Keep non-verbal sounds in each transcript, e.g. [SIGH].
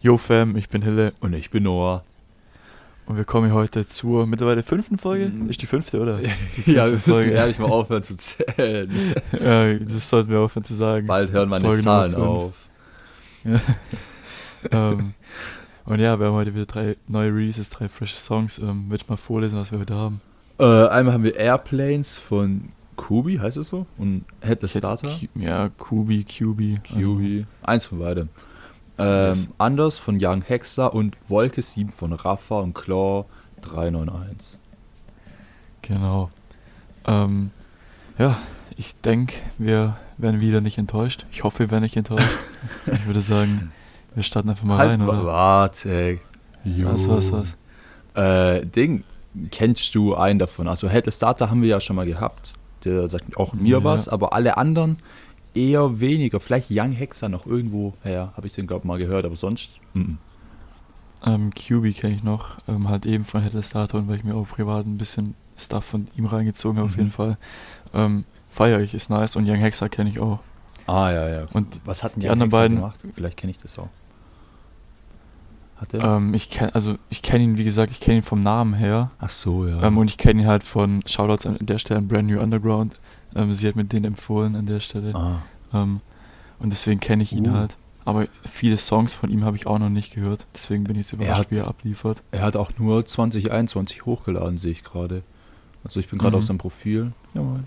Yo Fam, ich bin Hille Und ich bin Noah. und wir kommen heute zur mittlerweile fünften Folge. Mhm. Ist die fünfte, oder? [LAUGHS] ja, wir müssen ehrlich mal aufhören zu zählen. [LAUGHS] ja, das sollten wir aufhören zu sagen. Bald hören meine Folge Zahlen auf. [LAUGHS] ähm, und ja, wir haben heute wieder drei neue Releases, drei frische Songs. Ähm, Will ich mal vorlesen, was wir heute haben? Äh, einmal haben wir Airplanes von Kubi, heißt es so? Und Headless Starter. Ja, Kubi, QB. Kubi. Eins von beidem. Ähm, Yes. Anders von Young Hexer und Wolke 7 von Rafa und Claw 391. Genau. Ähm, ja, ich denke, wir werden wieder nicht enttäuscht. Ich hoffe, wir werden nicht enttäuscht. [LAUGHS] ich würde sagen, wir starten einfach mal rein, wa- oder? Warte. Jo. Was, was, was? Äh, Ding, kennst du einen davon? Also Headless Starter haben wir ja schon mal gehabt. Der sagt auch mir Ja. was, aber alle anderen eher weniger. Vielleicht Young Hexer noch irgendwo her, habe ich den glaube mal gehört, aber sonst. mhm. Ähm, QB kenne ich noch, ähm, halt eben von Headless und weil ich mir auch privat ein bisschen Stuff von ihm reingezogen habe, auf Mhm. jeden Fall. Ähm, Feier ich, ist nice und Young Hexer kenne ich auch. Ah, ja, ja. Und was hatten die Young anderen beiden- gemacht? Vielleicht kenne ich das auch. Hat er? ähm, ich kenne, also ich kenne ihn, wie gesagt, ich kenne ihn vom Namen her. Ach so, ja. Ähm, und ich kenne ihn halt von Shoutouts an der Stelle an Brand New Underground. Ähm, sie hat mir den empfohlen an der Stelle. ah. Ähm, und deswegen kenne ich ihn Uh. halt. Aber viele Songs von ihm habe ich auch noch nicht gehört. Deswegen bin ich jetzt überrascht, hat- wie er abliefert. Er hat auch nur 2021 hochgeladen, sehe ich gerade. Also ich bin gerade Mhm. auf seinem Profil. Ja, moin.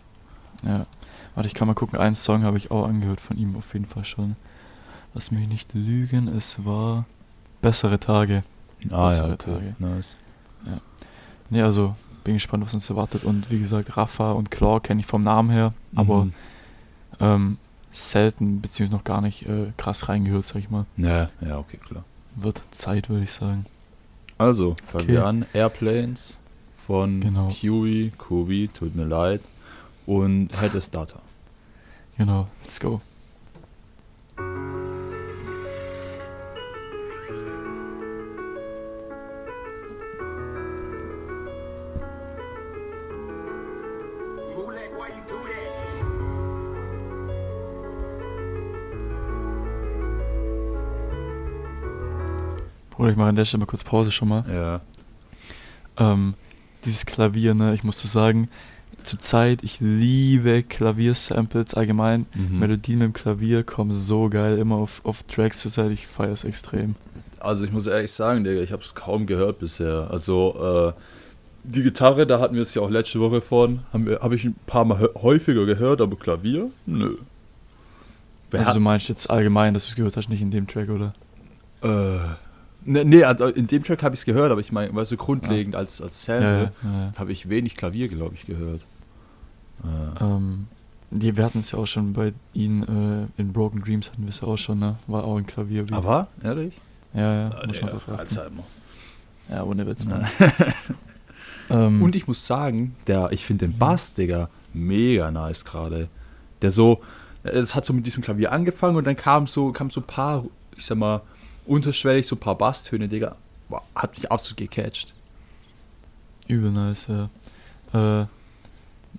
Ja. Warte, ich kann mal gucken. Einen Song habe ich auch angehört von ihm auf jeden Fall schon. Lass mich nicht lügen. Es war Bessere Tage. Ah ja, Bessere okay. Tage. Nice. Ne, also bin gespannt, was uns erwartet. Und wie gesagt, Rafa und Claw kenne ich vom Namen her. Aber Mhm. ähm, selten, beziehungsweise noch gar nicht äh, krass reingehört, sag ich mal. Ja, ja, okay, klar. Wird Zeit, würde ich sagen. Also, fangen Okay. wir an. Airplanes von Genau. Kiwi, Kobi, tut mir leid. Und Headless Data. Genau, let's go. Bruder, ich mache an der Stelle mal kurz Pause schon mal. Ja. Ähm, dieses Klavier, ne, ich muss so sagen, zur Zeit, ich liebe Klaviersamples allgemein. Mhm. Melodien mit dem Klavier kommen so geil immer auf, auf Tracks zur Zeit, ich feiere es extrem. Also ich muss ehrlich sagen, Digga, ich habe es kaum gehört bisher. Also äh, die Gitarre, da hatten wir es ja auch letzte Woche von, haben wir, habe ich ein paar Mal häufiger gehört, aber Klavier? Nö. Wer also du meinst jetzt allgemein, dass du es gehört hast, nicht in dem Track, oder? Äh, ne, nee, also in dem Track habe ich es gehört, aber ich meine, weißt du, grundlegend als, als Ja, Sample ja, ja. habe ich wenig Klavier, glaube ich, gehört. Äh, Ähm, die, wir hatten es ja auch schon bei ihnen äh, in Broken Dreams hatten wir es ja auch schon, ne? War auch ein Klavier. aber, ehrlich? Ja, ja, Ah, muss Digga, man achten. Alzheimer. Ja, ohne Witz, Ja. Mann. [LAUGHS] ähm, Und ich muss sagen, der, ich finde den Bass, Digga, mega nice gerade. Der so, es hat so mit diesem Klavier angefangen und dann kam so, kam so ein paar, ich sag mal, unterschwellig so ein paar Basstöne, Digga. Boah, hat mich absolut gecatcht. Übel nice, ja. Äh,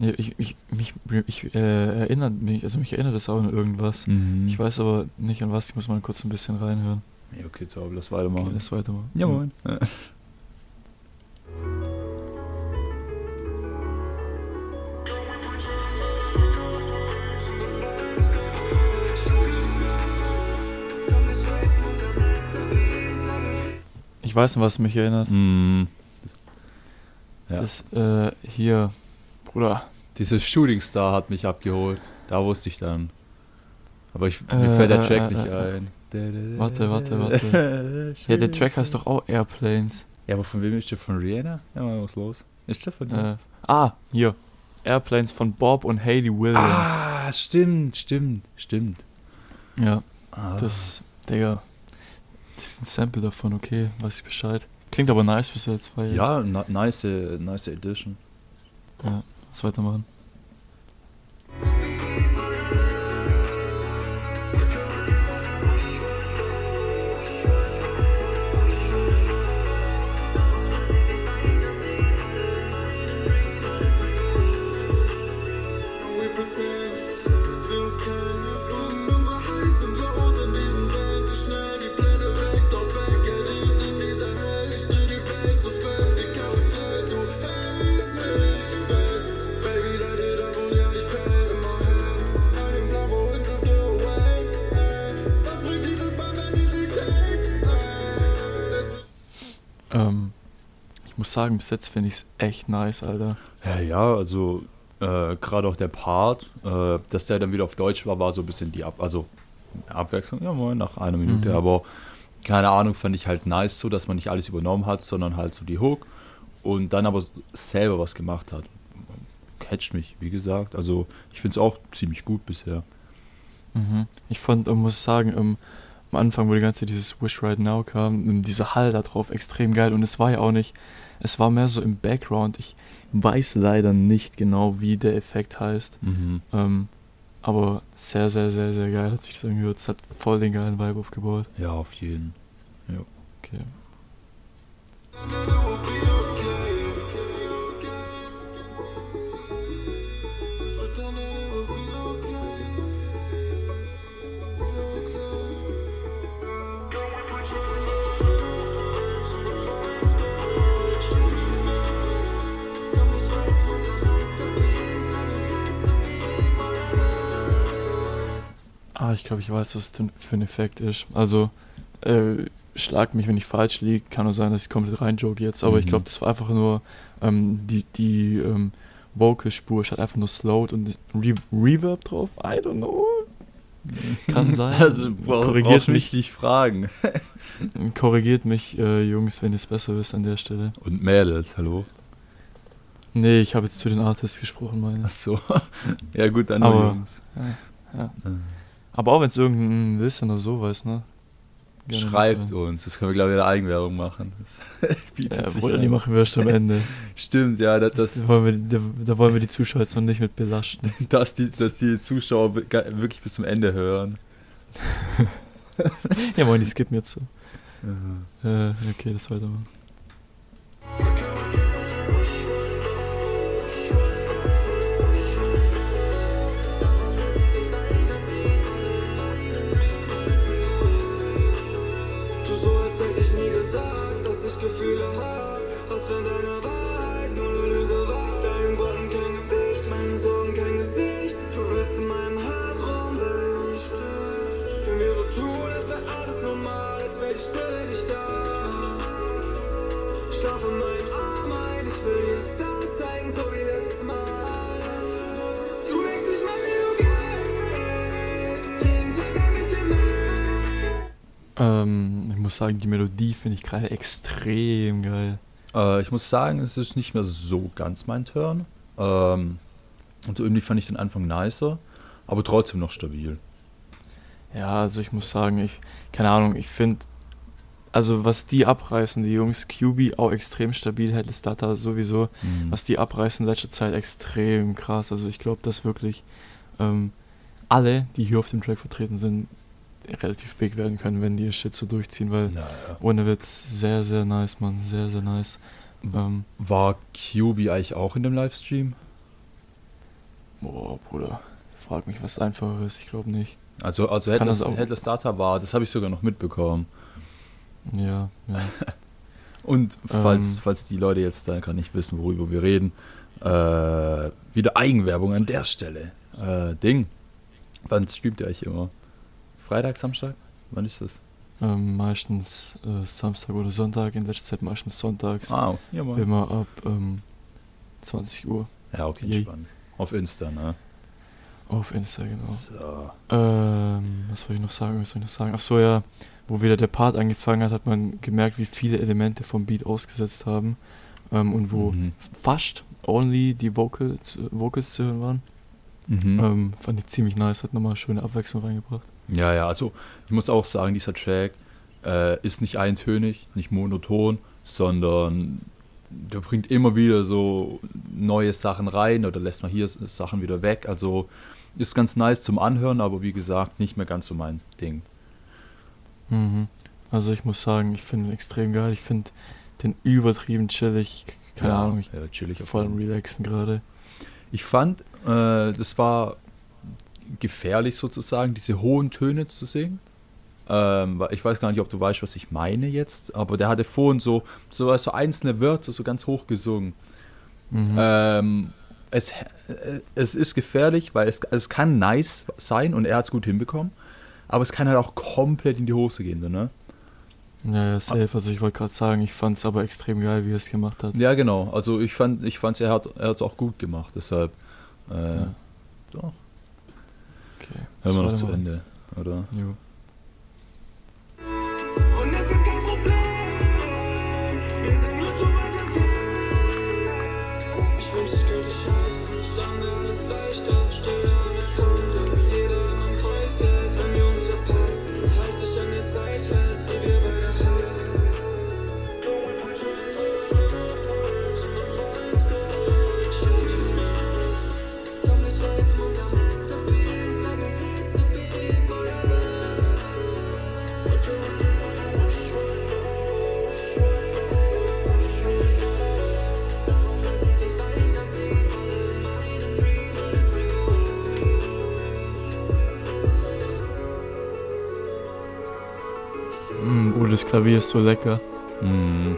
ich, ich, mich, ich äh, erinnert mich, also mich erinnert das auch an irgendwas. Mhm. Ich weiß aber nicht an was, ich muss mal kurz ein bisschen reinhören. Ja, okay, so, lass Okay, weitermachen. lass weitermachen. ja, moin. Ja. Ich weiß noch, was mich erinnert. Mhm. Ja. Das, äh, hier, Bruder. Dieses Shooting Star hat mich abgeholt. Da wusste ich dann. Aber ich, mir Äh, fällt der äh, Track äh, nicht äh, ein. Warte, warte, warte. [LAUGHS] Ja, der Track heißt doch auch Airplanes. Ja, aber von wem ist der? Von Rihanna? Ja, mal was los. Ist der von? Äh, ah, hier. Airplanes von Bob und Hayley Williams. Ah, stimmt, stimmt, stimmt. Ja, Ah. das, Digga. Ist ein Sample davon, okay, weiß ich Bescheid. Klingt aber nice bis jetzt, weil. Ja, nice, nice Edition. Ja, lass weitermachen. Sagen, bis jetzt finde ich es echt nice, Alter. Ja, ja, also äh, gerade auch der Part, äh, dass der dann wieder auf Deutsch war, war so ein bisschen die Ab also Abwechslung, ja moin, nach einer Minute, Mhm. aber keine Ahnung, fand ich halt nice so, dass man nicht alles übernommen hat, sondern halt so die Hook und dann aber selber was gemacht hat. Catcht mich, wie gesagt. Also ich finde es auch ziemlich gut bisher. Mhm. Ich fand, und muss sagen, ähm, am Anfang, wo die ganze dieses Wish Right Now kam, ähm, dieser Hall da drauf extrem geil. Und es war ja auch nicht, es war mehr so im Background. Ich weiß leider nicht genau, wie der Effekt heißt. Mhm. Ähm, aber sehr, sehr, sehr, sehr geil hat sich das angehört. Es hat voll den geilen Vibe aufgebaut. Ja, auf jeden. Okay. Ah, ich glaube, ich weiß, was es denn für ein Effekt ist. Also, äh, schlag mich, wenn ich falsch liege. Kann nur sein, dass ich komplett reinjoke jetzt. Aber ich Mhm. glaube, das war einfach nur ähm, die, die ähm, Vocal-Spur. Ich hatte einfach nur slowed und Re Reverb drauf. I don't know. Kann [LAUGHS] sein. Also, Korrigiert mich. nicht fragen. [LAUGHS] Korrigiert mich, äh, Jungs, wenn ihr es besser wisst an der Stelle. Und Mädels, hallo? Nee, ich habe jetzt zu den Artists gesprochen, meine. Ach so. [LAUGHS] ja gut, dann nur Aber- Jungs. Ja. Äh. Aber auch wenn es irgendein Wissen oder so weiß, ne? Gerne Schreibt mitteilen. uns, das können wir glaube ich in der Eigenwerbung machen. Das [LAUGHS] bietet Ja, sich Bruder, die machen wir erst am Ende. [LAUGHS] Stimmt, ja, das, das, Da wollen wir, da, da wollen wir die Zuschauer jetzt noch nicht mit belasten. [LAUGHS] dass, die, dass die Zuschauer wirklich bis zum Ende hören. Ja, moin, die skippen jetzt so. Äh, okay, das weitermachen. Muss sagen, die Melodie finde ich gerade extrem geil. Äh, ich muss sagen, es ist nicht mehr so ganz mein Turn. Ähm, und irgendwie fand ich den Anfang nicer, aber trotzdem noch stabil. Ja, also ich muss sagen, ich, keine Ahnung, ich finde, also was die abreißen, die Jungs, QB auch extrem stabil, Headless Data sowieso, Mhm. was die abreißen in letzter Zeit extrem krass. Also ich glaube, dass wirklich ähm, alle, die hier auf dem Track vertreten sind, relativ big werden können, wenn die ihr Shit so durchziehen, weil Naja. ohne Witz, sehr, sehr nice, Mann, sehr, sehr nice. Ähm, War QB eigentlich auch in dem Livestream? boah, Bruder, frag mich, was einfacher ist, ich glaube nicht. Also, also Headless, das auch- Headless Data war, das habe ich sogar noch mitbekommen. Ja, ja. [LAUGHS] Und falls, Ähm. falls die Leute jetzt dann gar nicht wissen, worüber wir reden, äh, wieder Eigenwerbung an der Stelle. Äh, Ding. Wann streamt ihr eigentlich immer? Freitag, Samstag? Wann ist das? Ähm, meistens äh, Samstag oder Sonntag, in letzter Zeit meistens sonntags. Ah, ja, mal. Immer ab ähm, 20 Uhr Ja, okay, Yay. entspannt. Auf Insta, ne? auf Insta, genau. So. Ähm, was wollte ich noch sagen? Was soll ich noch sagen? Ach so, ja, wo wieder der Part angefangen hat, hat man gemerkt, wie viele Elemente vom Beat ausgesetzt haben. Ähm, und wo Mhm. fast only die Vocals, Vocals zu hören waren. Mhm. Ähm, fand ich ziemlich nice, hat nochmal schöne Abwechslung reingebracht. Ja, ja, also ich muss auch sagen, dieser Track äh, ist nicht eintönig, nicht monoton, sondern der bringt immer wieder so neue Sachen rein oder lässt mal hier Sachen wieder weg. Also ist ganz nice zum Anhören, aber wie gesagt, nicht mehr ganz so mein Ding. Mhm. Also ich muss sagen, ich finde ihn extrem geil. Ich finde den übertrieben chillig. Keine ja, Ahnung, ich ja, chillig voll am. Relaxen gerade. Ich fand, äh, das war gefährlich sozusagen, diese hohen Töne zu singen. Ähm, ich weiß gar nicht, ob du weißt, was ich meine jetzt, aber der hatte vorhin so, so, so einzelne Wörter so ganz hoch gesungen. Mhm. Ähm, es, äh, es ist gefährlich, weil es, es kann nice sein und er hat es gut hinbekommen, aber es kann halt auch komplett in die Hose gehen, so, ne? Ja, ja, safe. Also ich wollte gerade sagen, ich fand es aber extrem geil, wie er es gemacht hat. Ja, genau. Also ich fand, ich fand's, er hat, er hat's auch gut gemacht. Deshalb, äh, Ja. doch. Okay. Hören wir noch zu. Ende, oder? Jo. Klavier ist so lecker. Mhm.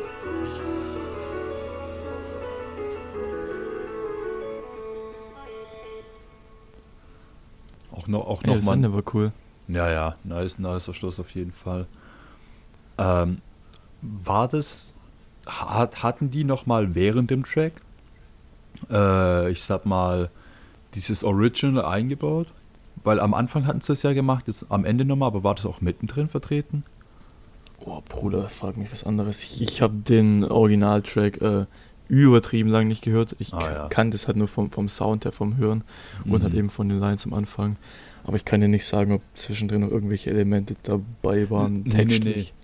Auch noch, auch Ey, noch das mal. Ende war cool. Ja, ja, nice, nice Schluss auf jeden Fall. Ähm, war das, hat, hatten die noch mal während dem Track, äh, ich sag mal, dieses Original eingebaut? Weil am Anfang hatten sie das ja gemacht, jetzt am Ende nochmal, aber war das auch mittendrin vertreten? Oh, Bruder, frag mich was anderes. Ich, ich habe den Originaltrack äh, übertrieben lang nicht gehört. Ich Ah, ja. kannte es halt nur vom, vom Sound her, vom Hören und Mhm. halt eben von den Lines am Anfang. Aber ich kann dir nicht sagen, ob zwischendrin noch irgendwelche Elemente dabei waren, Nee, nee, textlich.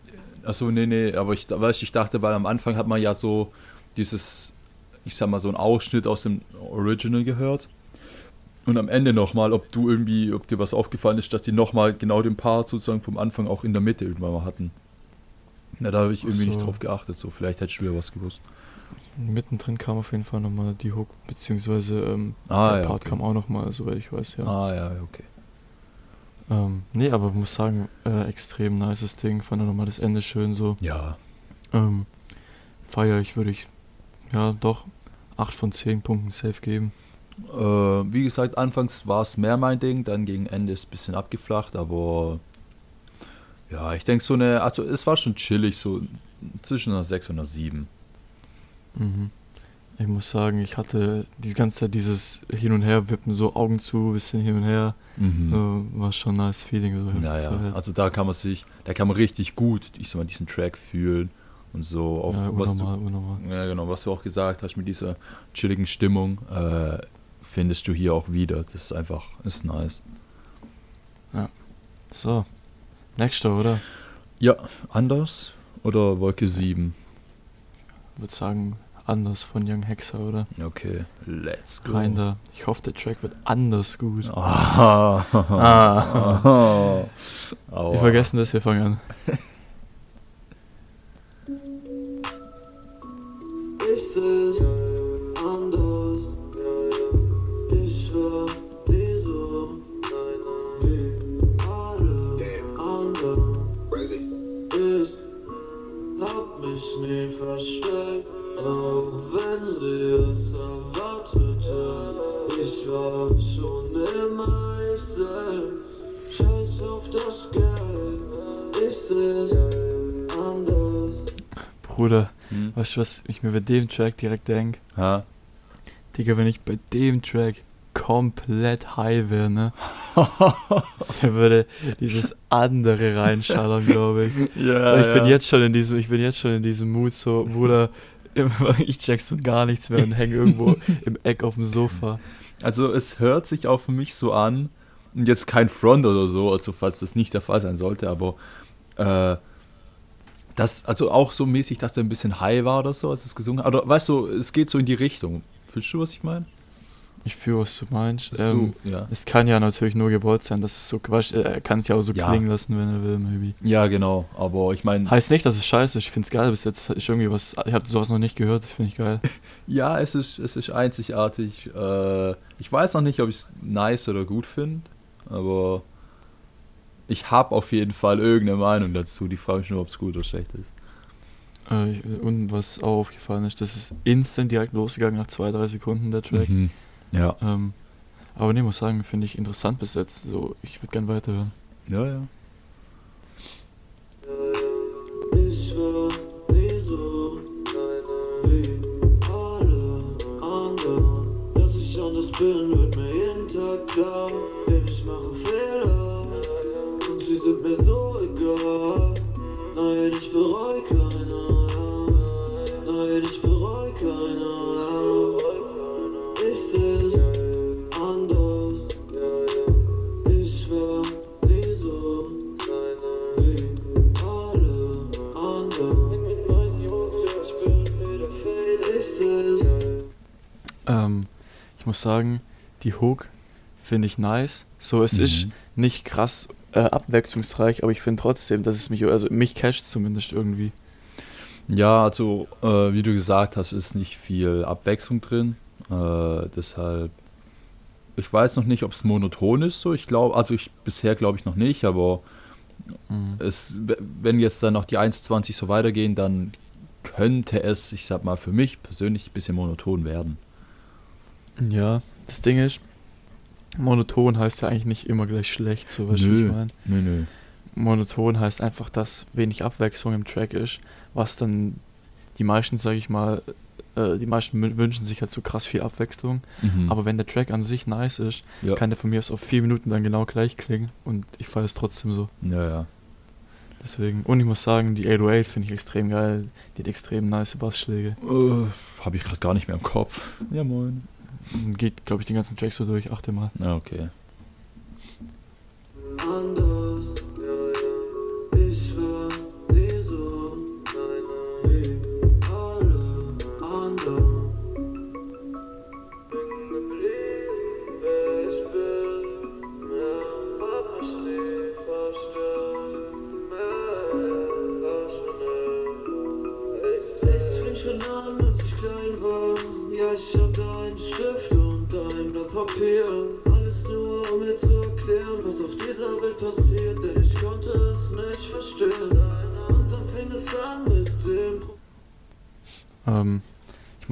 Achso, nee, nee, aber ich, weißt, ich dachte, weil am Anfang hat man ja so dieses, ich sag mal, so einen Ausschnitt aus dem Original gehört. Und am Ende nochmal, ob du irgendwie, ob dir was aufgefallen ist, dass die nochmal genau den Part sozusagen vom Anfang auch in der Mitte irgendwann mal hatten. Na, da habe ich irgendwie nicht so. drauf geachtet, so vielleicht hättest du ja was gewusst. Mittendrin kam auf jeden Fall nochmal die Hook, beziehungsweise ähm, Ah, der ja, Part okay. kam auch nochmal, soweit ich weiß, ja. Ah, ja, okay. Ähm, nee, aber muss sagen, äh, extrem nices Ding. Fand auch nochmal das Ende schön so. Ja, Ähm, feier ich, würde ich, ja doch, 8 von 10 Punkten safe geben. äh, wie gesagt, anfangs war es mehr mein Ding, dann gegen Ende ist ein bisschen abgeflacht, aber ja, ich denke so eine, also es war schon chillig, so zwischen einer 6 und einer 7. Mhm. Ich muss sagen, ich hatte die ganze Zeit dieses Hin- und Her-Wippen, so Augen zu, bisschen hin und her. Mhm. Äh, war schon ein nice Feeling. So, Naja, gefeiert. also da kann man sich, da kann man richtig gut, ich sag mal, diesen Track fühlen und so auch ja, unnormal, unnormal. du, ja genau, was du auch gesagt hast mit dieser chilligen Stimmung, äh, findest du hier auch wieder. Das ist einfach, ist nice. So, nächster, oder? Ja, anders oder Wolke 7? würde sagen, anders von Young Hexer, oder? Okay, let's go. Rein da. Ich hoffe, der Track wird anders gut. Ah. Ah. [LAUGHS] Aua. Wir vergessen das, wir fangen an. Bruder, Hm? weißt du, was ich mir bei dem Track direkt denke? Ha? Digga, wenn ich bei dem Track komplett high wäre, ne? [LAUGHS] Der würde dieses andere reinschallern, glaube ich. [LAUGHS] Ja, Aber ich bin jetzt schon in diesem, ich bin jetzt schon in diesem Mut, so, Bruder, [LAUGHS] ich check so gar nichts mehr und hänge irgendwo im Eck auf dem Sofa. Also es hört sich auch für mich so an, und jetzt kein Front oder so, also falls das nicht der Fall sein sollte, aber äh, das, also auch so mäßig, dass er ein bisschen high war oder so, als es gesungen hat. Oder weißt du, es geht so in die Richtung. Fühlst du, was ich meine? Ich fühle, was du meinst. So, Ähm, ja. es kann ja natürlich nur gewollt sein, dass es so Quatsch, äh, er kann es ja auch so Ja. klingen lassen, wenn er will, maybe. Ja, genau, aber ich meine, Heißt nicht, dass es scheiße ist, ich find's geil, bis jetzt ist irgendwie was, ich habe sowas noch nicht gehört, das finde ich geil. [LAUGHS] ja, es ist, es ist einzigartig. Äh, ich weiß noch nicht, ob ich es nice oder gut finde, aber ich habe auf jeden Fall irgendeine Meinung dazu. Die frage ich nur, ob es gut oder schlecht ist. Äh, und was auch aufgefallen ist, das ist instant direkt losgegangen nach zwei, drei Sekunden, der Track. Mhm. Ja. Ähm, aber ne, muss sagen, finde ich interessant bis jetzt. So, ich würde gern weiterhören. Ja, ja. Muss sagen, die Hook finde ich nice. So, es Mhm. ist nicht krass äh, abwechslungsreich, aber ich finde trotzdem, dass es mich, also mich catcht zumindest irgendwie. Ja, also äh, wie du gesagt hast, ist nicht viel Abwechslung drin. Äh, deshalb, ich weiß noch nicht, ob es monoton ist. So, ich glaube, also ich bisher glaube ich noch nicht, aber Mhm. es, wenn jetzt dann noch die 1,20 so weitergehen, dann könnte es, ich sag mal, für mich persönlich ein bisschen monoton werden. Ja, das Ding ist, monoton heißt ja eigentlich nicht immer gleich schlecht, so du, wie ich meine. nö, nö. Monoton heißt einfach, dass wenig Abwechslung im Track ist, was dann die meisten, sage ich mal, äh, die meisten wünschen sich halt so krass viel Abwechslung. Mhm. Aber wenn der Track an sich nice ist, ja. kann der von mir aus auf vier Minuten dann genau gleich klingen und ich feiere es trotzdem so. ja, ja. Deswegen, und ich muss sagen, die 808 finde ich extrem geil. Die hat extrem nice Bassschläge. Äh, Habe ich gerade gar nicht mehr im Kopf. Ja, moin. Geht, glaube ich, den ganzen Track so durch, achte mal. Ja, okay.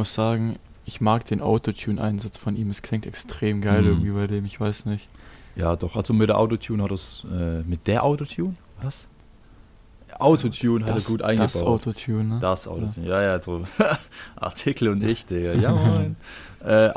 Muss sagen, ich mag den Autotune-Einsatz von ihm. Es klingt extrem geil Mhm. irgendwie bei dem, ich weiß nicht. Ja, doch, also mit der Autotune hat es, äh, mit der Autotune? Was? Autotune hat er gut eingebaut. Das Autotune, ne? Das Autotune, ja, ja, so. [LAUGHS] Artikel und ich, Digga, ja [LAUGHS] moin. äh,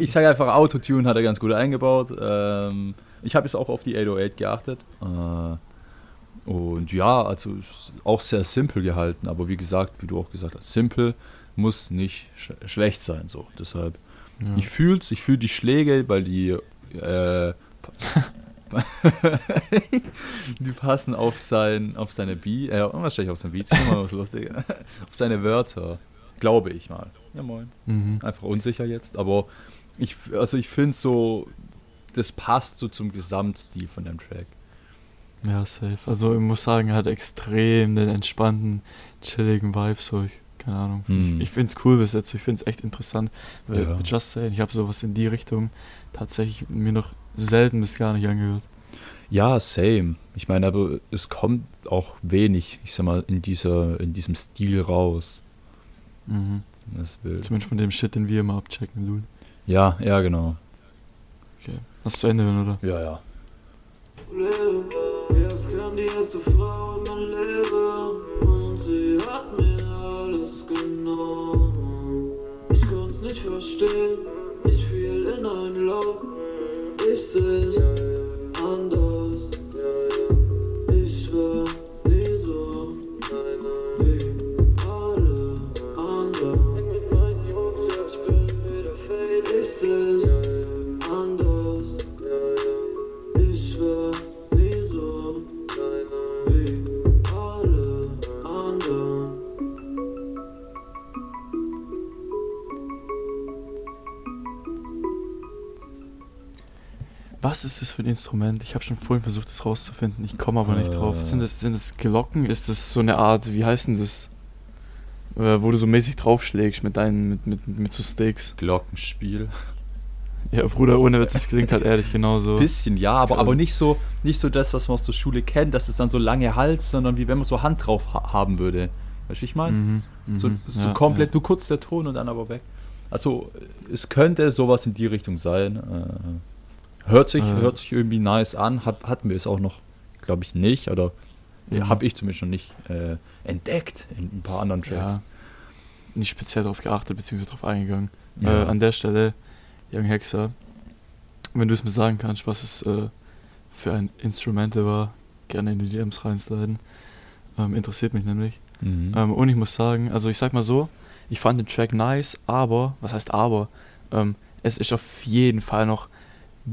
ich sage einfach, Autotune hat er ganz gut eingebaut. Ähm, ich habe jetzt auch auf die 808 geachtet. Äh, und ja, also auch sehr simpel gehalten, aber wie gesagt, wie du auch gesagt hast, simpel muss nicht sch schlecht sein, so. Deshalb, Ja. ich fühl's, ich fühle die Schläge, weil die, äh, [LAUGHS] die passen auf sein, auf seine Beat, äh, wahrscheinlich auf sein Beats, was lustig, [LAUGHS] auf seine Wörter, glaube ich mal. Ja moin. Mhm. Einfach unsicher jetzt, aber ich, also ich finde so, das passt so zum Gesamtstil von dem Track. Ja, safe. Also ich muss sagen, er hat extrem den entspannten, chilligen Vibe, so ich, keine Ahnung. Hm. Ich find's cool bis jetzt, ich find's echt interessant. Weil, Ja. just saying, ich habe sowas in die Richtung tatsächlich mir noch selten bis gar nicht angehört. Ja, same. Ich meine, aber es kommt auch wenig, ich sag mal, in dieser, in diesem Stil raus. Mhm. Das wild. Zumindest von dem Shit, den wir immer abchecken, Dude. Ja, ja, genau. Okay. Lass zu Ende oder? Ja, ja. Leben. Erst kam die erste Frau Was ist das für ein Instrument? Ich habe schon vorhin versucht, das rauszufinden. Ich komme aber nicht drauf. Sind das, sind das Glocken? Ist das so eine Art, wie heißt denn das? Äh, wo du so mäßig draufschlägst mit deinen, mit, mit, mit so Sticks. Glockenspiel. Ja, Bruder, ohne Witz, das klingt halt ehrlich genauso. Bisschen, ja, Das aber, aber nicht so, nicht so das, was man aus der Schule kennt, dass es dann so lange Hals, sondern wie wenn man so Hand drauf ha haben würde. Weißt du, ich meine? Mhm, mhm, So, so ja, komplett, nur kurz der Ton und dann aber weg. Also, es könnte sowas in die Richtung sein. Äh, hört, sich, Äh. hört sich irgendwie nice an. Hat, hatten wir es auch noch, glaube ich, nicht. Oder Mhm. habe ich zumindest noch nicht äh, entdeckt in ein paar anderen Ja, Tracks. ja. Nicht speziell darauf geachtet, beziehungsweise darauf eingegangen. Ja. Äh, an der Stelle, Young Hexer, wenn du es mir sagen kannst, was es äh, für ein Instrumente war, gerne in die DMs reinsliden. Ähm, interessiert mich nämlich. Mhm. Ähm, und ich muss sagen, also ich sag mal so, ich fand den Track nice, aber, was heißt aber, ähm, es ist auf jeden Fall noch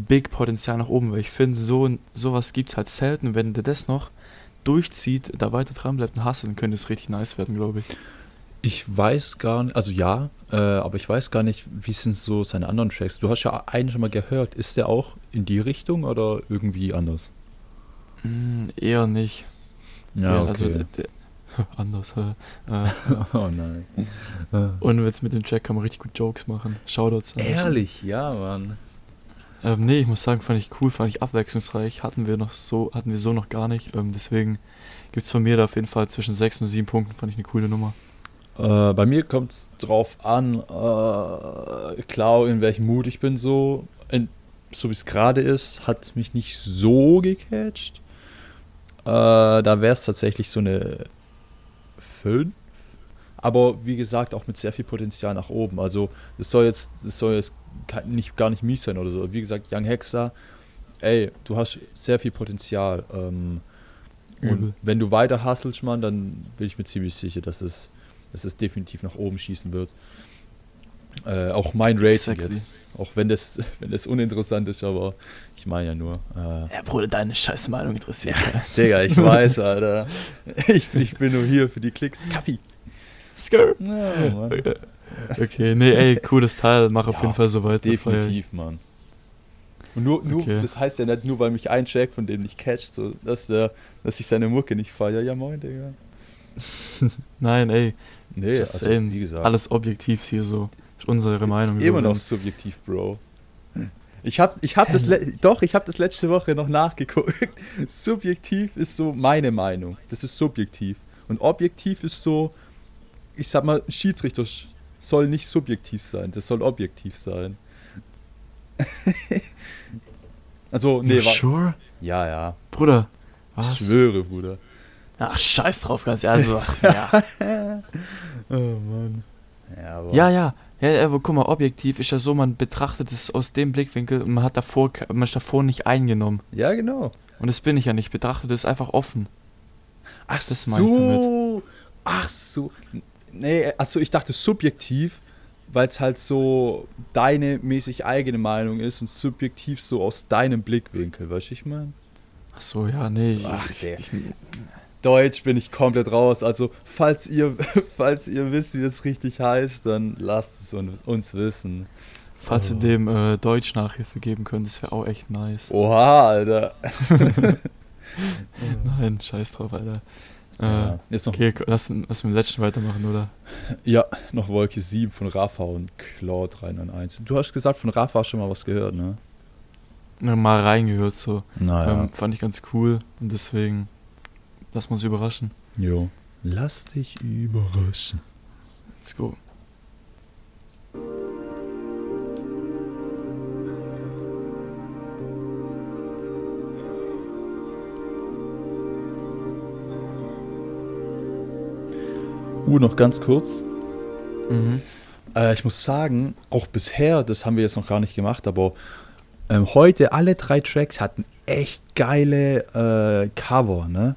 big Potenzial nach oben, weil ich finde, so, sowas gibt's halt selten. Wenn der das noch durchzieht, da weiter dran bleibt und hasst, dann könnte es richtig nice werden, glaube ich. Ich weiß gar nicht, also ja, äh, aber ich weiß gar nicht, wie sind so seine anderen Tracks. Du hast ja einen schon mal gehört. Ist der auch in die Richtung oder irgendwie anders? Mm, eher nicht. Ja, Eher, Also, okay. äh, der, [LAUGHS] anders. Äh, äh, [LAUGHS] oh nein. und jetzt mit dem Track kann man richtig gut Jokes machen. Shoutouts. Ehrlich, ja, Mann. Ähm, nee, ich muss sagen, fand ich cool, fand ich abwechslungsreich. Hatten wir noch so, hatten wir so noch gar nicht. Ähm, deswegen gibt's von mir da auf jeden Fall zwischen 6 und 7 Punkten, fand ich eine coole Nummer. Äh, bei mir kommt es drauf an, äh, klar, in welchem Mut ich bin, so, in, so wie es gerade ist, hat mich nicht so gecatcht. Äh, da wäre es tatsächlich so eine 5. Aber wie gesagt, auch mit sehr viel Potenzial nach oben. Also, das soll jetzt, das soll jetzt nicht, gar nicht mies sein oder so. Wie gesagt, Young Hexer, ey, du hast sehr viel Potenzial. Ähm, und wenn du weiter hustlest, Mann, dann bin ich mir ziemlich sicher, dass es, dass es definitiv nach oben schießen wird. Äh, auch mein Rating Exactly. jetzt. Auch wenn das, [LAUGHS] wenn das uninteressant ist, aber ich meine ja nur. Äh, Ja, Bruder, deine scheiß Meinung interessiert. Ja. Digga, ich [LAUGHS] weiß, Alter. Ich, ich bin nur hier für die Klicks. Kapi. Skr. Ja, Mann. [LAUGHS] Okay, nee, ey, cooles Teil, mach auf Ja, jeden Fall so weiter. feier. Definitiv, Mann. Und nur, nur Okay. das heißt ja nicht nur, weil mich ein Track von dem nicht catcht, so, dass, der, dass ich seine Mucke nicht feiere. Ja, moin, Digga. [LAUGHS] Nein, ey, Nee, also, saying, wie gesagt. alles objektiv hier so. Ist unsere Meinung. Immer so, noch subjektiv, Bro. Ich hab, ich hab das, [LAUGHS] doch, ich hab das letzte Woche noch nachgeguckt. Subjektiv ist so meine Meinung. Das ist subjektiv. Und objektiv ist so, ich sag mal, Schiedsrichter sch- soll nicht subjektiv sein. Das soll objektiv sein. [LAUGHS] also, nee, You war, sure? ja, ja. Bruder, Ich was? schwöre, Bruder. Ach, scheiß drauf, ganz ehrlich. Also, [LAUGHS] ja. Oh, Mann. Ja, aber ja, ja. Ja, aber guck mal, objektiv ist ja so, man betrachtet es aus dem Blickwinkel und man hat davor, man ist davor nicht eingenommen. ja, genau. Und das bin ich ja nicht. Ich betrachte das einfach offen. Ach Das ich so. Ach so. Nee, achso, ich dachte subjektiv, weil es halt so deine mäßig eigene Meinung ist und subjektiv so aus deinem Blickwinkel, weißt du, ich meine? Ach so, ja, nee. ich- Ach, ich, der. ich, Deutsch bin ich komplett raus. Also, falls ihr, [LAUGHS] falls ihr wisst, wie das richtig heißt, dann lasst es un- uns wissen. falls Oh. ihr dem äh, Deutsch Nachhilfe geben könnt, das wäre auch echt nice. Oha, Alter. [LAUGHS] [LAUGHS] Nein, scheiß drauf, Alter. Äh, Ja, noch, Okay, lass, lass mit dem letzten weitermachen, oder? [LAUGHS] ja, noch Wolke 7 von Rafa und Claude 391. Du hast gesagt, von Rafa schon mal was gehört, ne? Ja, Mal reingehört so. Naja. Ähm, fand ich ganz cool und deswegen lass uns überraschen. Jo. Lass dich überraschen. Let's go. Noch ganz kurz. Mhm. Äh, ich muss sagen, auch bisher, das haben wir jetzt noch gar nicht gemacht, aber ähm, heute alle drei Tracks hatten echt geile äh, Cover, ne?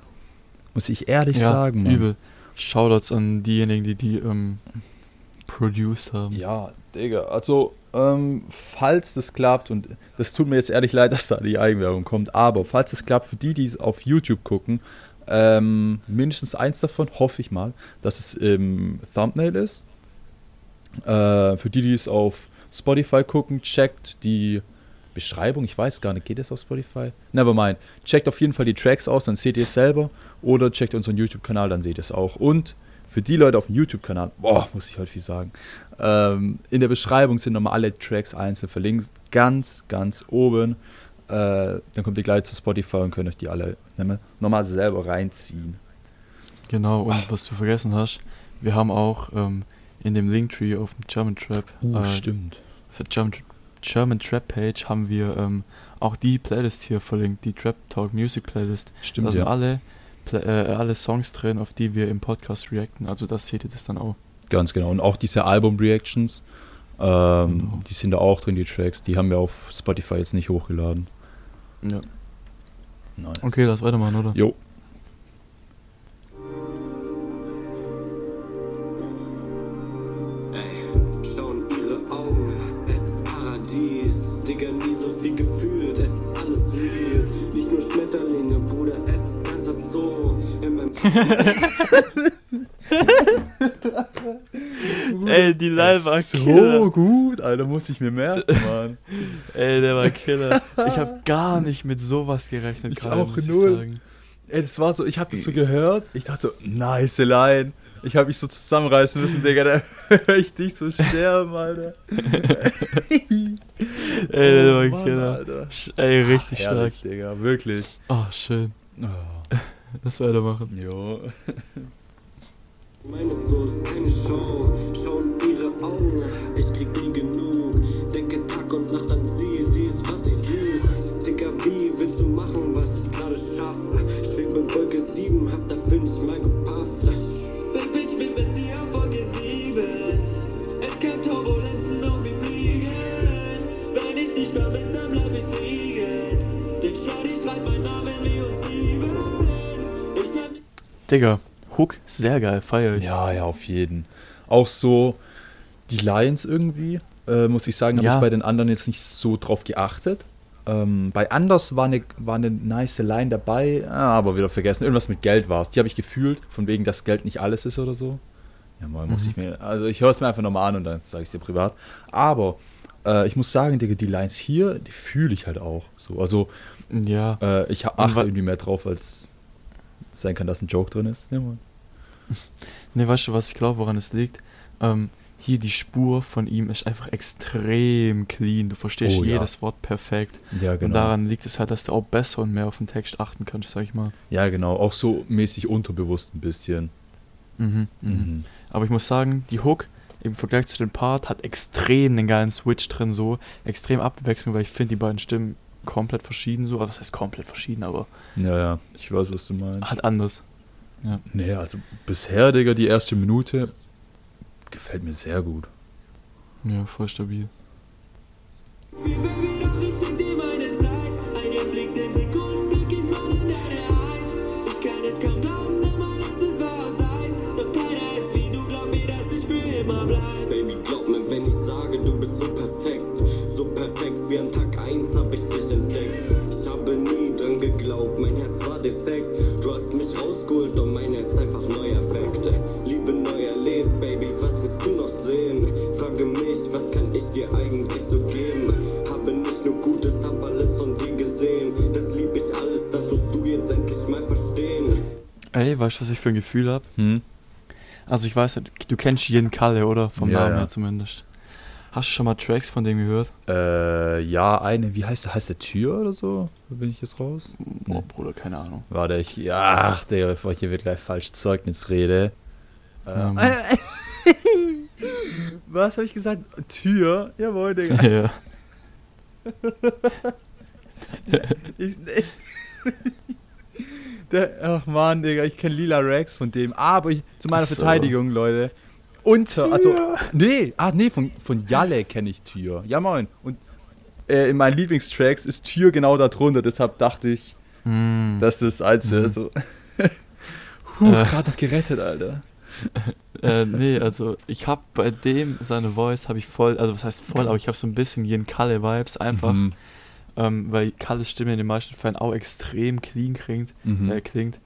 Muss ich ehrlich Ja, sagen, Mann. übel. Shoutouts an diejenigen, die die ähm, produced haben. Ja, Digga, also, ähm, falls das klappt, und das tut mir jetzt ehrlich leid, [LAUGHS] dass da die Eigenwerbung kommt, aber falls das klappt, für die, die auf YouTube gucken, ähm, mindestens eins davon, hoffe ich mal, dass es im Thumbnail ist. Äh, für die, die es auf Spotify gucken, checkt die Beschreibung, ich weiß gar nicht, geht es auf Spotify? Nevermind. Checkt auf jeden Fall die Tracks aus, dann seht ihr es selber. Oder checkt unseren YouTube-Kanal, dann seht ihr es auch. Und für die Leute auf dem YouTube-Kanal, boah, muss ich heute viel sagen, ähm, in der Beschreibung sind nochmal alle Tracks einzeln verlinkt. Ganz, ganz oben. Äh, dann kommt ihr gleich zu Spotify und könnt euch die alle nochmal- nochmal selber reinziehen. Genau, und was du vergessen hast, wir haben auch ähm, in dem Linktree auf dem German Trap, Uh, äh, stimmt. für German, German Trap Page haben wir ähm, auch die Playlist hier verlinkt, die Trap Talk Music Playlist. Stimmt, da sind ja. alle, Pla- äh, alle Songs drin, auf die wir im Podcast reacten. Also das seht ihr das dann auch. Ganz genau. Und auch diese Album-Reactions, ähm, Genau. die sind da auch drin, die Tracks. Die haben wir auf Spotify jetzt nicht hochgeladen. Ja. Nice. Okay, lass weitermachen, oder? Jo. [LAUGHS] [LAUGHS] [LAUGHS] Ey, die Line war so Killer. gut, Alter, muss ich mir merken, Mann. [LAUGHS] Ey, der war Killer. Ich habe [LAUGHS] gar nicht mit sowas gerechnet Ich gerade, auch muss null. ich sagen. Ey, das war so, ich hab das so gehört, ich dachte so, nice Line. Ich hab mich so zusammenreißen müssen, Digga, da [LAUGHS] hör ich dich so sterben, Alter. Ey, der Oh, war Mann, Killer. Alter. Ey, richtig stark. Herrlich, Digga, wirklich. Oh, schön. Oh, Lass weitermachen. jo. Meine Soße, keine Show, schau in ihre Augen, ich krieg nie genug. Denke Tag und Nacht an sie, sie ist was ich such. Dicker, wie willst du machen, was ich gerade schaffe? Schwebe Wolke 7, hab dafür nicht mal gepasst. Ich bin mit dir Wolke 7. Es gibt Turbulenzen und wir fliegen. Wenn ich dich vermisse, dann bleib ich liegen. Denn schau, ich schreib meinen Namen, wie. Ich hab Digga, Hook, sehr geil, feier ich. Ja, ja, auf jeden. Auch so die Lines irgendwie, äh, muss ich sagen, habe Ja. ich bei den anderen jetzt nicht so drauf geachtet. Ähm, bei Anders war eine, war eine nice Line dabei, ah, aber wieder vergessen. Irgendwas mit Geld war es. Die habe ich gefühlt, von wegen, dass Geld nicht alles ist oder so. Ja, mal muss ich mir. Also ich höre es mir einfach nochmal an und dann sage ich es dir privat. Aber äh, ich muss sagen, Digga, die Lines hier, die fühle ich halt auch. So, also Ja. äh, ich achte irgendwie mehr drauf, als sein kann, dass ein Joke drin ist. Ja, Mann. [LAUGHS] Ne, weißt du, was ich glaube, woran es liegt? Ähm, hier die Spur von ihm ist einfach extrem clean. Du verstehst Oh, ja. jedes Wort perfekt. Ja, genau. Und daran liegt es halt, dass du auch besser und mehr auf den Text achten kannst, sag ich mal. Ja, genau. Auch so mäßig unterbewusst ein bisschen. Mhm. Mhm. Mhm. Aber ich muss sagen, die Hook im Vergleich zu dem Part hat extrem den geilen Switch drin, so extrem Abwechslung, weil ich finde die beiden Stimmen komplett verschieden, so. Also das heißt komplett verschieden, aber Ja, ja. Ich weiß, was du meinst. halt anders. Nee, also bisher, Digga, die erste Minute gefällt mir sehr gut. Ja, voll stabil. Weißt du, was ich für ein Gefühl hab? Hm? Also ich weiß nicht, du kennst Jen Kalle, oder? Vom Ja, Namen ja. her zumindest. Hast du schon mal Tracks von dem gehört? Äh, ja, eine, wie heißt der? Heißt der Tür oder so? Da bin ich jetzt raus? Oh, Nee. Bruder, keine Ahnung. Warte, ich. Ja, ach, Digga, bevor ich hier wieder gleich falsch Zeugnis rede. Ja, Ähm, Mann. [LAUGHS] was habe ich gesagt? Tür? Jawohl, Digga. [LAUGHS] ja. [LAUGHS] Ich, der, ach man, Digga, ich kenne Lila Rex von dem. Aber ich, zu meiner Ach so. Verteidigung, Leute. Unter, also, nee, ah, nee, von, von Jalle kenne ich Tür. Ja, moin. Und äh, in meinen Lieblingstracks ist Tür genau da drunter. Deshalb dachte ich, Hm. dass das als Mhm. so. [LAUGHS] Huh, Äh. gerade noch gerettet, Alter. [LAUGHS] Äh, nee, also ich hab bei dem seine Voice habe ich voll, also was heißt voll, aber ich habe so ein bisschen Jen Kalle Vibes einfach, Mhm. Ähm, weil Kalles Stimme in den meisten Fällen auch extrem clean klingt, Mhm. äh, klingt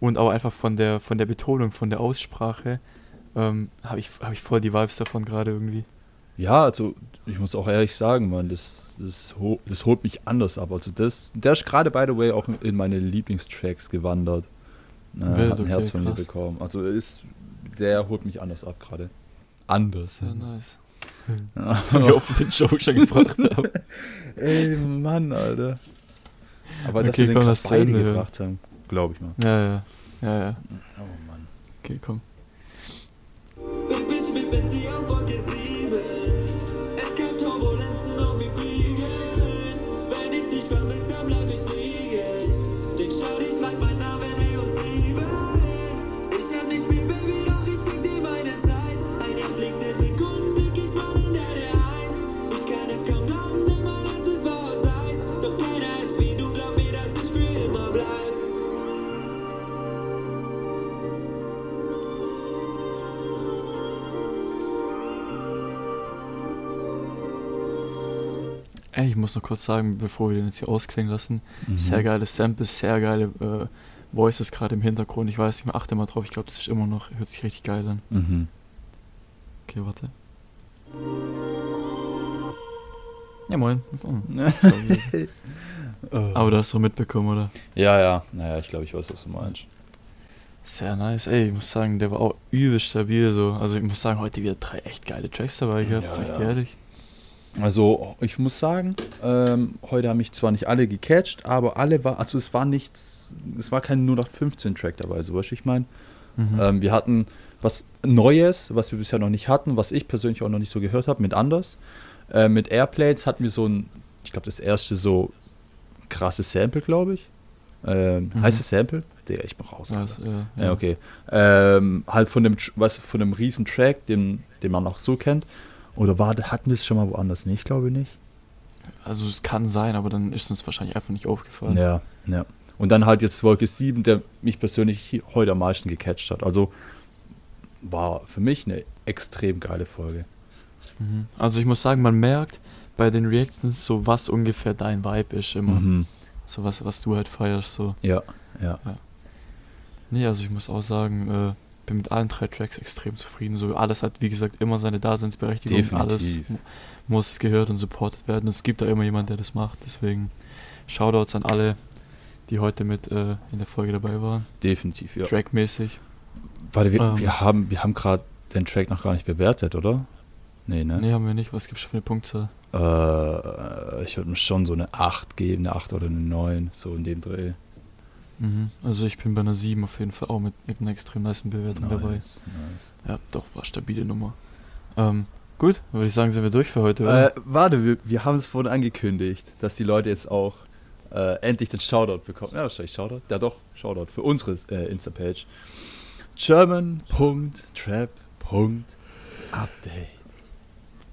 und auch einfach von der von der Betonung, von der Aussprache ähm, habe ich habe ich voll die Vibes davon gerade irgendwie. Ja, also ich muss auch ehrlich sagen, Mann, das, das, das holt mich anders ab. Also das, der ist gerade, by the way, auch in meine Lieblingstracks gewandert. Äh, Wild, hat ein okay, Herz von mir krass. bekommen. Also ist, der holt mich anders ab gerade. Anders. Sehr nice. Ja. Wie oft den Joke schon gebracht habe. [LAUGHS] Ey, Mann, Alter. Aber dass Okay, wir den komm, zu beide Ende hören. gebracht haben, glaube ich mal. Ja, ja. Ja, ja. Oh Mann. Okay, komm. Noch kurz sagen, bevor wir den jetzt hier ausklingen lassen, Mhm. sehr geile Samples, sehr geile äh, Voices gerade im Hintergrund. Ich weiß nicht mehr, achte mal drauf, ich glaube, das ist immer noch, hört sich richtig geil an. Mhm. Okay, warte. Ja, moin. [LAUGHS] Aber du hast doch mitbekommen, oder? ja, ja, naja, ich glaube, ich weiß, was du meinst. Sehr nice. Ey, ich muss sagen, der war auch übel stabil so. Also ich muss sagen, heute wieder drei echt geile Tracks dabei gehabt, Ja, sag ich dir ja. ehrlich. Also, ich muss sagen, ähm, heute haben mich zwar nicht alle gecatcht, aber alle war, also es war nichts, es war kein nur noch 15 Track dabei, so was ich meine. Mhm. Ähm, wir hatten was Neues, was wir bisher noch nicht hatten, was ich persönlich auch noch nicht so gehört habe, mit anders. Äh, mit Airplanes hatten wir so ein, ich glaube, das erste so krasses Sample, glaube ich. Ähm, Mhm. Heißt es Sample? Der ich mal raus. Ja, Alter. es, ja, Ja, okay. Ähm, halt von dem, was, von dem riesen Track, den, den man auch so kennt. Oder war, hatten wir es schon mal woanders? Nee, ich glaube nicht. Also es kann sein, aber dann ist uns wahrscheinlich einfach nicht aufgefallen. Ja, ja. Und dann halt jetzt Wolke 7, der mich persönlich heute am meisten gecatcht hat. Also war für mich eine extrem geile Folge. Mhm. Also ich muss sagen, man merkt bei den Reactions so, was ungefähr dein Vibe ist immer. Mhm. So was, was du halt feierst so. Ja, ja. Nee, also ich muss auch sagen, äh, bin mit allen drei Tracks extrem zufrieden. So alles hat, wie gesagt, immer seine Daseinsberechtigung. Definitiv. Alles mu- muss gehört und supported werden. Es gibt da immer jemand, der das macht. Deswegen Shoutouts an alle, die heute mit äh, in der Folge dabei waren. Definitiv, ja. Trackmäßig. Warte, wir, Ähm. wir haben, wir haben gerade den Track noch gar nicht bewertet, oder? Nee, ne? Nee, haben wir nicht. Was gibt's schon für eine Punktzahl? Äh, ich würde mir schon so eine 8 geben, eine 8 oder eine 9, so in dem Dreh. Mhm. Also ich bin bei einer 7 auf jeden Fall auch mit, einer extrem nice Bewertung dabei. nice. Ja, doch, war stabile Nummer. Ähm, gut, dann würde ich sagen, sind wir durch für heute? Äh, warte, wir, wir haben es vorhin angekündigt, dass die Leute jetzt auch äh, endlich den Shoutout bekommen. Ja, wahrscheinlich Shoutout. Ja, doch, Shoutout für unsere äh, Insta-Page. German.trap.update.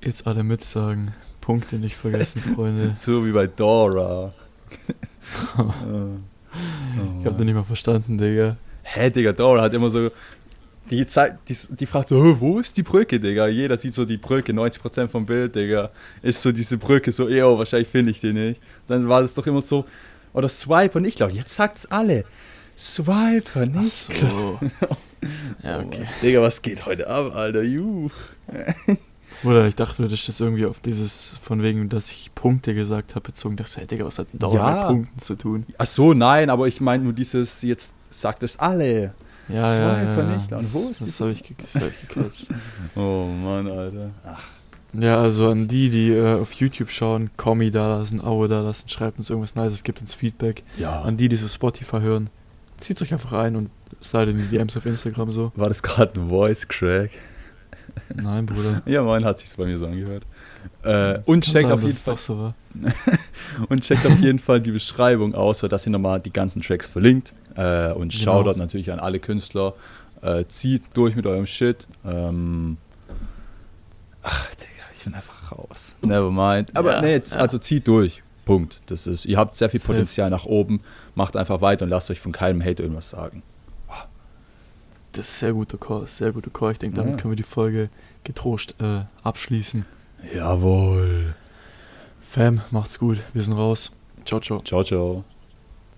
Jetzt alle mitsagen. Punkte nicht vergessen, Freunde. [LAUGHS] So wie bei Dora. [LAUGHS] Äh, Ich hab den nicht mal verstanden, Digga. Hä, Digga, Dora hat immer so. Die, Zeit, die, die fragt so, "Hä, wo ist die Brücke, Digga? Jeder sieht so die Brücke, 90% vom Bild, Digga. Ist so diese Brücke so, yo, wahrscheinlich finde ich die nicht. Dann war das doch immer so, oder Swiper nicht, glaube Jetzt sagt's alle. Swiper Ach nicht. so. ja, okay. [LAUGHS] Digga, was geht heute ab, Alter? Juh. [LAUGHS] Oder ich dachte, das ist das irgendwie auf dieses, von wegen, dass ich Punkte gesagt habe, bezogen. Dachte, hey, Digga, was hat denn Dauer Ja. mit Punkten zu tun? Ach so, nein, aber ich meine nur dieses, jetzt sagt es alle. Ja, ja, Swiper ja. nicht, und Das, wo ist das die- habe ich, das hab ich [LAUGHS] gecatcht. Oh Mann, Alter. Ach, Ja, also an die, die äh, auf YouTube schauen, Kommi da lassen, Abo da lassen, schreibt uns irgendwas Nices, gibt uns Feedback. ja. An die, die so Spotify hören, zieht euch einfach ein und slide in die DMs auf Instagram so. War das gerade ein Voice Crack? Nein, Bruder. [LAUGHS] Ja, mein hat sich bei mir so angehört. Äh, und checkt sein, auf jeden Fall so [LAUGHS] und checkt auf jeden Fall die Beschreibung aus, dass ihr nochmal die ganzen Tracks verlinkt. Äh, und Genau. Shoutout natürlich an alle Künstler. Äh, zieht durch mit eurem Shit. Ähm, ach, Digga, ich bin einfach raus. Never mind. Aber Ja, nee, jetzt, ja. also zieht durch. Punkt. Das ist, ihr habt sehr viel. Potenzial nach oben. Macht einfach weiter und lasst euch von keinem Hate irgendwas sagen. Das ist sehr guter Call, sehr guter Call. Ich denke, damit Ja. können wir die Folge getrost äh, abschließen. Jawohl. Fam, macht's gut. Wir sind raus. Ciao, ciao. Ciao, ciao.